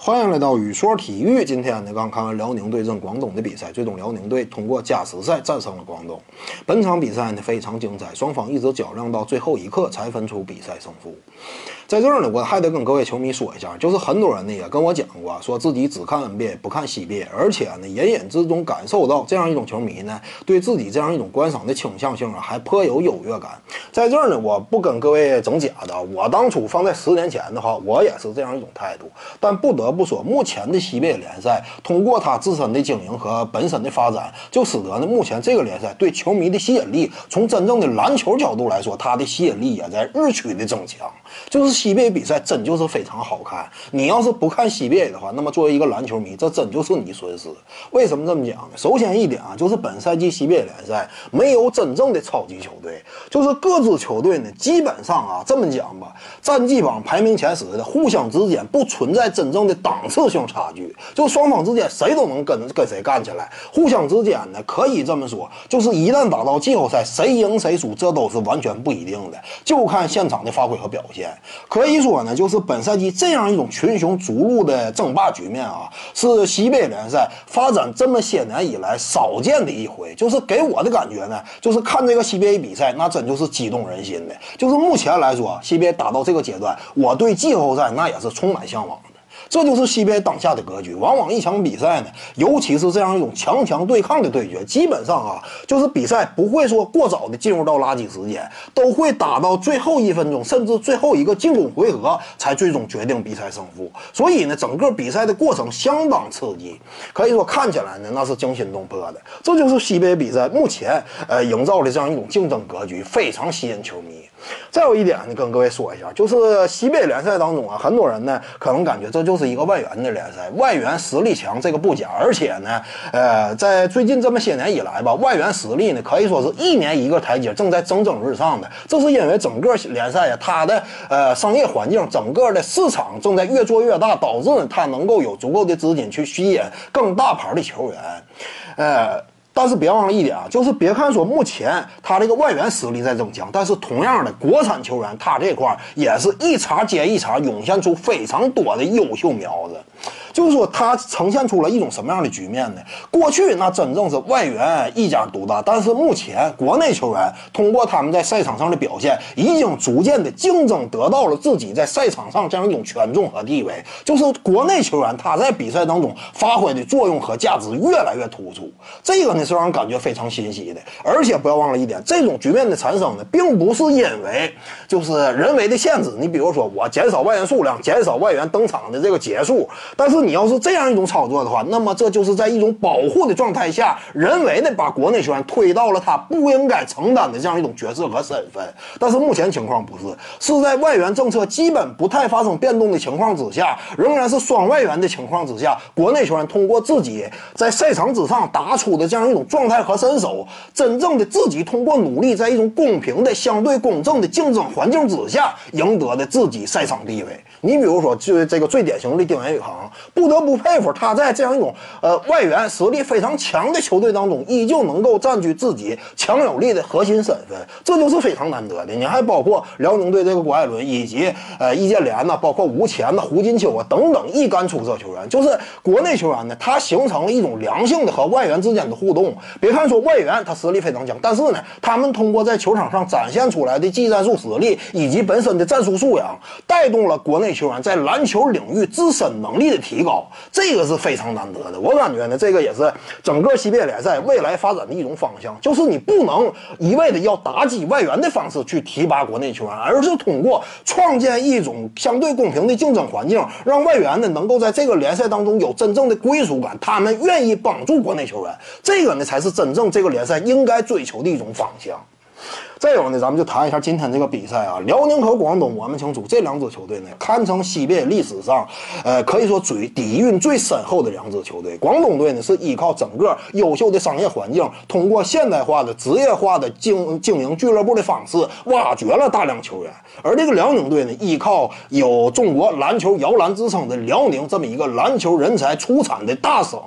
欢迎来到雨说体育。今天呢，刚看完辽宁对阵广东的比赛，最终辽宁队通过加时赛战胜了广东。本场比赛呢非常精彩，双方一直较量到最后一刻才分出比赛胜负。在这儿呢，我还得跟各位球迷说一下，就是很多人呢也跟我讲过，说自己只看 NBA 不看 CBA，而且呢隐隐之中感受到这样一种球迷呢对自己这样一种观赏的倾向性啊还颇有优越感。在这儿呢，我不跟各位整假的，我当初放在十年前的话，我也是这样一种态度。但不得不说，目前的 CBA 联赛通过它自身的经营和本身的发展，就使得呢目前这个联赛对球迷的吸引力，从真正的篮球角度来说，它的吸引力也在日趋的增强。就是 CBA 比赛真就是非常好看。你要是不看 CBA 的话，那么作为一个篮球迷，这真就是你损失。为什么这么讲呢？首先一点啊，就是本赛季 CBA 联赛没有真正的超级球队，就是各支球队呢，基本上啊，这么讲吧，战绩榜排名前十的，互相之间不存在真正的档次性差距，就双方之间谁都能跟跟谁干起来。互相之间呢，可以这么说，就是一旦打到季后赛，谁赢谁输，这都是完全不一定的，就看现场的发挥和表现。可以说呢，就是本赛季这样一种群雄逐鹿的争霸局面啊，是西北联赛发展这么些年以来少见的一回。就是给我的感觉呢，就是看这个 CBA 比赛，那真就是激动人心的。就是目前来说，CBA 打到这个阶段，我对季后赛那也是充满向往。这就是 CBA 当下的格局。往往一场比赛呢，尤其是这样一种强强对抗的对决，基本上啊，就是比赛不会说过早的进入到垃圾时间，都会打到最后一分钟，甚至最后一个进攻回合才最终决定比赛胜负。所以呢，整个比赛的过程相当刺激，可以说看起来呢那是惊心动魄的。这就是 CBA 比赛目前呃营造的这样一种竞争格局，非常吸引球迷。再有一点呢，跟各位说一下，就是西北联赛当中啊，很多人呢可能感觉这就是一个外援的联赛，外援实力强，这个不假。而且呢，呃，在最近这么些年以来吧，外援实力呢可以说是一年一个台阶，正在蒸蒸日上的。这是因为整个联赛呀，它的呃商业环境，整个的市场正在越做越大，导致它能够有足够的资金去吸引更大牌的球员，呃。但是别忘了一点啊，就是别看说目前他这个外援实力在增强，但是同样的国产球员，他这块也是一茬接一茬涌现出非常多的优秀苗子。就是说，它呈现出了一种什么样的局面呢？过去那真正是外援一家独大，但是目前国内球员通过他们在赛场上的表现，已经逐渐的竞争得到了自己在赛场上这样一种权重和地位。就是国内球员他在比赛当中发挥的作用和价值越来越突出，这个呢是让人感觉非常欣喜的。而且不要忘了一点，这种局面的产生呢，并不是因为就是人为的限制。你比如说，我减少外援数量，减少外援登场的这个节数，但是。你要是这样一种操作的话，那么这就是在一种保护的状态下，人为的把国内球员推到了他不应该承担的这样一种角色和身份。但是目前情况不是，是在外援政策基本不太发生变动的情况之下，仍然是双外援的情况之下，国内球员通过自己在赛场之上打出的这样一种状态和身手，真正的自己通过努力，在一种公平的、相对公正的竞争环境之下，赢得的自己赛场地位。你比如说，就这个最典型的丁彦雨航。不得不佩服他在这样一种呃外援实力非常强的球队当中，依旧能够占据自己强有力的核心身份，这就是非常难得的。你还包括辽宁队这个郭艾伦，以及呃易建联呐，包括吴前呐、胡金秋啊等等一干出色球员，就是国内球员呢，他形成了一种良性的和外援之间的互动。别看说外援他实力非常强，但是呢，他们通过在球场上展现出来的技战术实力以及本身的战术素养，带动了国内球员在篮球领域自身能力的提高。高，这个是非常难得的。我感觉呢，这个也是整个西北联赛未来发展的一种方向，就是你不能一味的要打击外援的方式去提拔国内球员，而是通过创建一种相对公平的竞争环境，让外援呢能够在这个联赛当中有真正的归属感，他们愿意帮助国内球员，这个呢才是真正这个联赛应该追求的一种方向。再有呢，咱们就谈一下今天这个比赛啊，辽宁和广东，我们清楚这两支球队呢，堪称西边历史上，呃，可以说最底蕴最深厚的两支球队。广东队呢是依靠整个优秀的商业环境，通过现代化的职业化的经经营俱乐部的方式，挖掘了大量球员。而这个辽宁队呢，依靠有中国篮球摇篮之称的辽宁这么一个篮球人才出产的大省，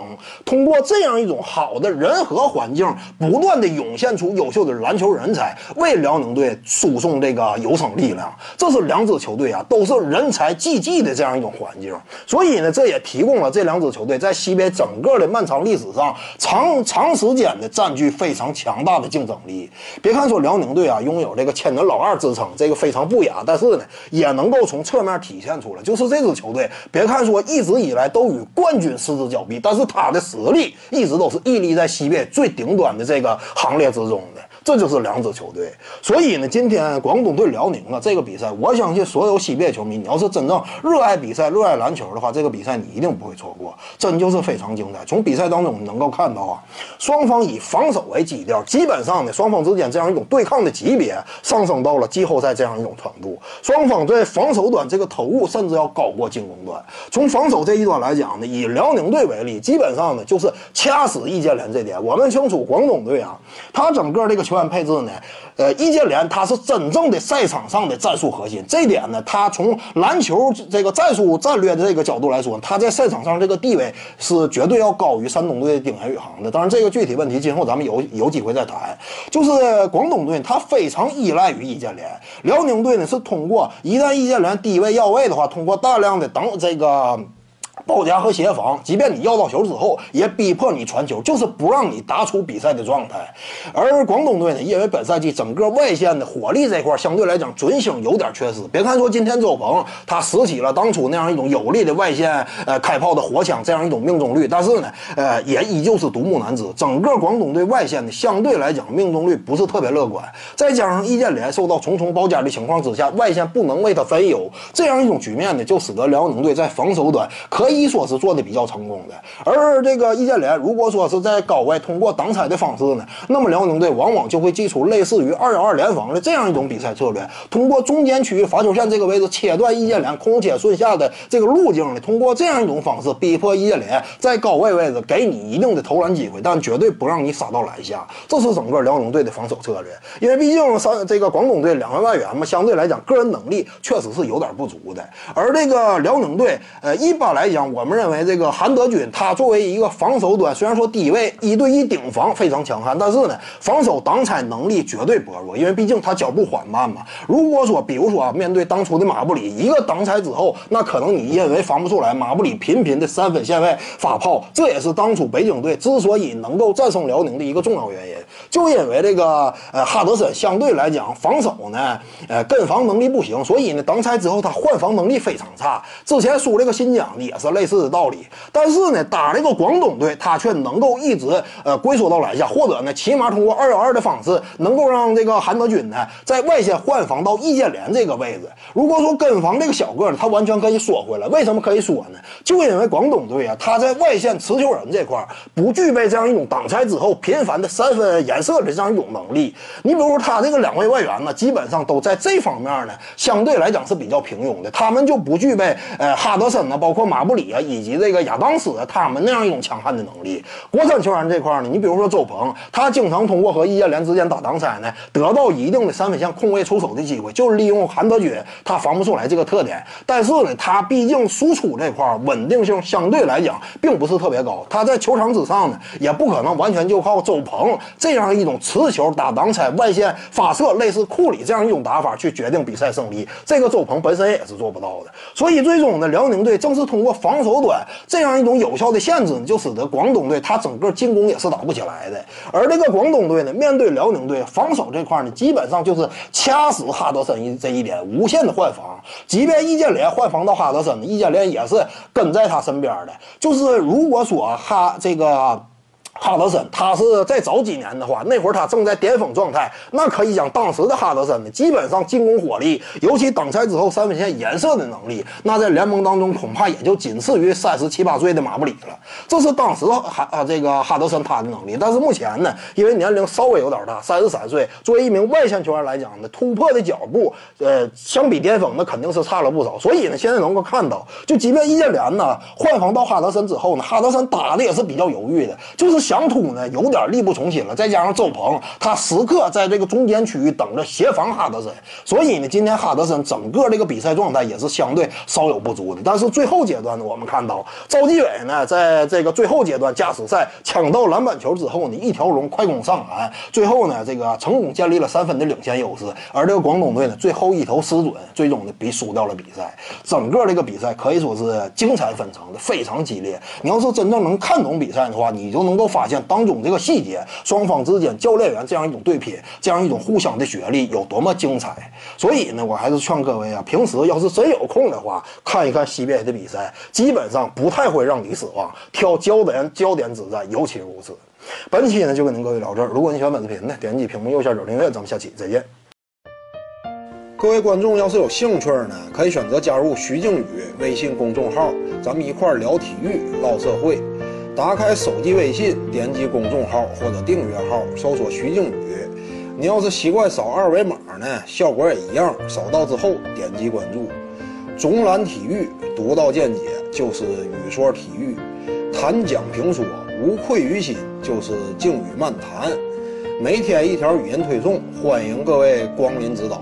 通过这样一种好的人和环境，不断的涌现出优秀的篮球人才。为辽宁队输送这个有生力量。这是两支球队啊，都是人才济济的这样一种环境，所以呢，这也提供了这两支球队在西北整个的漫长历史上长长时间的占据非常强大的竞争力。别看说辽宁队啊拥有这个千年老二之称，这个非常不雅，但是呢，也能够从侧面体现出来，就是这支球队，别看说一直以来都与冠军失之交臂，但是他的实力一直都是屹立在西北最顶端的这个行列之中的。这就是两支球队，所以呢，今天广东对辽宁啊这个比赛，我相信所有西北球迷，你要是真正热爱比赛、热爱篮球的话，这个比赛你一定不会错过，真就是非常精彩。从比赛当中能够看到啊，双方以防守为基调，基本上呢，双方之间这样一种对抗的级别上升到了季后赛这样一种程度。双方在防守端这个投入甚至要高过进攻端。从防守这一端来讲呢，以辽宁队为例，基本上呢就是掐死易建联这点。我们清楚广东队啊，他整个这个。球员配置呢？呃，易建联他是真正的赛场上的战术核心，这点呢，他从篮球这个战术战略的这个角度来说，他在赛场上这个地位是绝对要高于山东队的丁彦雨航的。当然，这个具体问题今后咱们有有机会再谈。就是广东队，他非常依赖于易建联；辽宁队呢，是通过一旦易建联低位要位的话，通过大量的等这个。包夹和协防，即便你要到球之后，也逼迫你传球，就是不让你打出比赛的状态。而广东队呢，因为本赛季整个外线的火力这块相对来讲准星有点缺失。别看说今天周鹏他拾起了当初那样一种有力的外线呃开炮的火枪，这样一种命中率，但是呢，呃，也依旧是独木难支。整个广东队外线呢，相对来讲命中率不是特别乐观。再加上易建联受到重重包夹的情况之下，外线不能为他分忧，这样一种局面呢，就使得辽宁队在防守端可。可以说是做的比较成功的，而这个易建联如果说是在高位通过挡拆的方式呢，那么辽宁队往往就会祭出类似于二幺二联防的这样一种比赛策略，通过中间区域罚球线这个位置切断易建联空切顺下的这个路径呢，通过这样一种方式逼迫易建联在高位位置给你一定的投篮机会，但绝对不让你杀到篮下，这是整个辽宁队的防守策略。因为毕竟上这个广东队两位外援嘛，相对来讲个人能力确实是有点不足的，而这个辽宁队，呃，一般来讲。我们认为这个韩德君，他作为一个防守端，虽然说低位一对一顶防非常强悍，但是呢，防守挡拆能力绝对薄弱，因为毕竟他脚步缓慢嘛。如果说，比如说啊面对当初的马布里，一个挡拆之后，那可能你因为防不出来，马布里频频的三分线外发炮，这也是当初北京队之所以能够战胜辽宁的一个重要原因，就因为这个呃哈德森相对来讲防守呢，呃跟防能力不行，所以呢挡拆之后他换防能力非常差。之前输这个新疆的是。类似的道理，但是呢，打这个广东队，他却能够一直呃龟缩到篮下，或者呢，起码通过二幺二的方式，能够让这个韩德君呢在外线换防到易建联这个位置。如果说跟防这个小个呢，他完全可以缩回来。为什么可以缩呢？就因为广东队啊，他在外线持球人这块不具备这样一种挡拆之后频繁的三分颜色的这样一种能力。你比如说他这个两位外援呢，基本上都在这方面呢，相对来讲是比较平庸的。他们就不具备呃哈德森呢，包括马布库里。啊，以及这个亚当斯他们那样一种强悍的能力，国产球员这块呢，你比如说周鹏，他经常通过和易建联之间打挡拆呢，得到一定的三分线空位出手的机会，就是利用韩德君他防不出来这个特点。但是呢，他毕竟输出这块稳定性相对来讲并不是特别高，他在球场之上呢，也不可能完全就靠周鹏这样一种持球打挡拆外线发射，类似库里这样一种打法去决定比赛胜利。这个周鹏本身也是做不到的。所以最终呢，辽宁队正是通过防。守端这样一种有效的限制，就使得广东队他整个进攻也是打不起来的。而这个广东队呢，面对辽宁队防守这块呢，基本上就是掐死哈德森一这一点，无限的换防。即便易建联换防到哈德森，易建联也是跟在他身边的。就是如果说哈这个。哈德森，他是再早几年的话，那会儿他正在巅峰状态，那可以讲当时的哈德森呢，基本上进攻火力，尤其挡拆之后三分线颜色的能力，那在联盟当中恐怕也就仅次于三十七八岁的马布里了。这是当时哈啊这个哈德森他的能力，但是目前呢，因为年龄稍微有点大，三十三岁，作为一名外线球员来讲呢，突破的脚步，呃，相比巅峰那肯定是差了不少。所以呢，现在能够看到，就即便易建联呢换防到哈德森之后呢，哈德森打的也是比较犹豫的，就是。想突呢有点力不从心了，再加上周鹏他时刻在这个中间区域等着协防哈德森，所以呢，今天哈德森整个这个比赛状态也是相对稍有不足的。但是最后阶段呢，我们看到赵继伟呢，在这个最后阶段加时赛抢到篮板球之后呢，一条龙快攻上篮，最后呢，这个成功建立了三分的领先优势。而这个广东队呢，最后一投失准，最终呢，比输掉了比赛。整个这个比赛可以说是精彩纷呈的，非常激烈。你要是真正能看懂比赛的话，你就能够发现当中这个细节，双方之间教练员这样一种对拼，这样一种互相的学历有多么精彩。所以呢，我还是劝各位啊，平时要是真有空的话，看一看 CBA 的比赛，基本上不太会让你失望。挑焦点焦点之战尤其如此。本期呢就跟您各位聊这儿。如果您喜欢本视频呢，点击屏幕右下角订阅，咱们下期再见。各位观众要是有兴趣呢，可以选择加入徐静宇微信公众号，咱们一块聊体育、唠社会。打开手机微信，点击公众号或者订阅号，搜索徐静宇。你要是习惯扫二维码呢，效果也一样。扫到之后点击关注。总览体育，独到见解就是语说体育，谈讲评说无愧于心就是静语漫谈。每天一条语音推送，欢迎各位光临指导。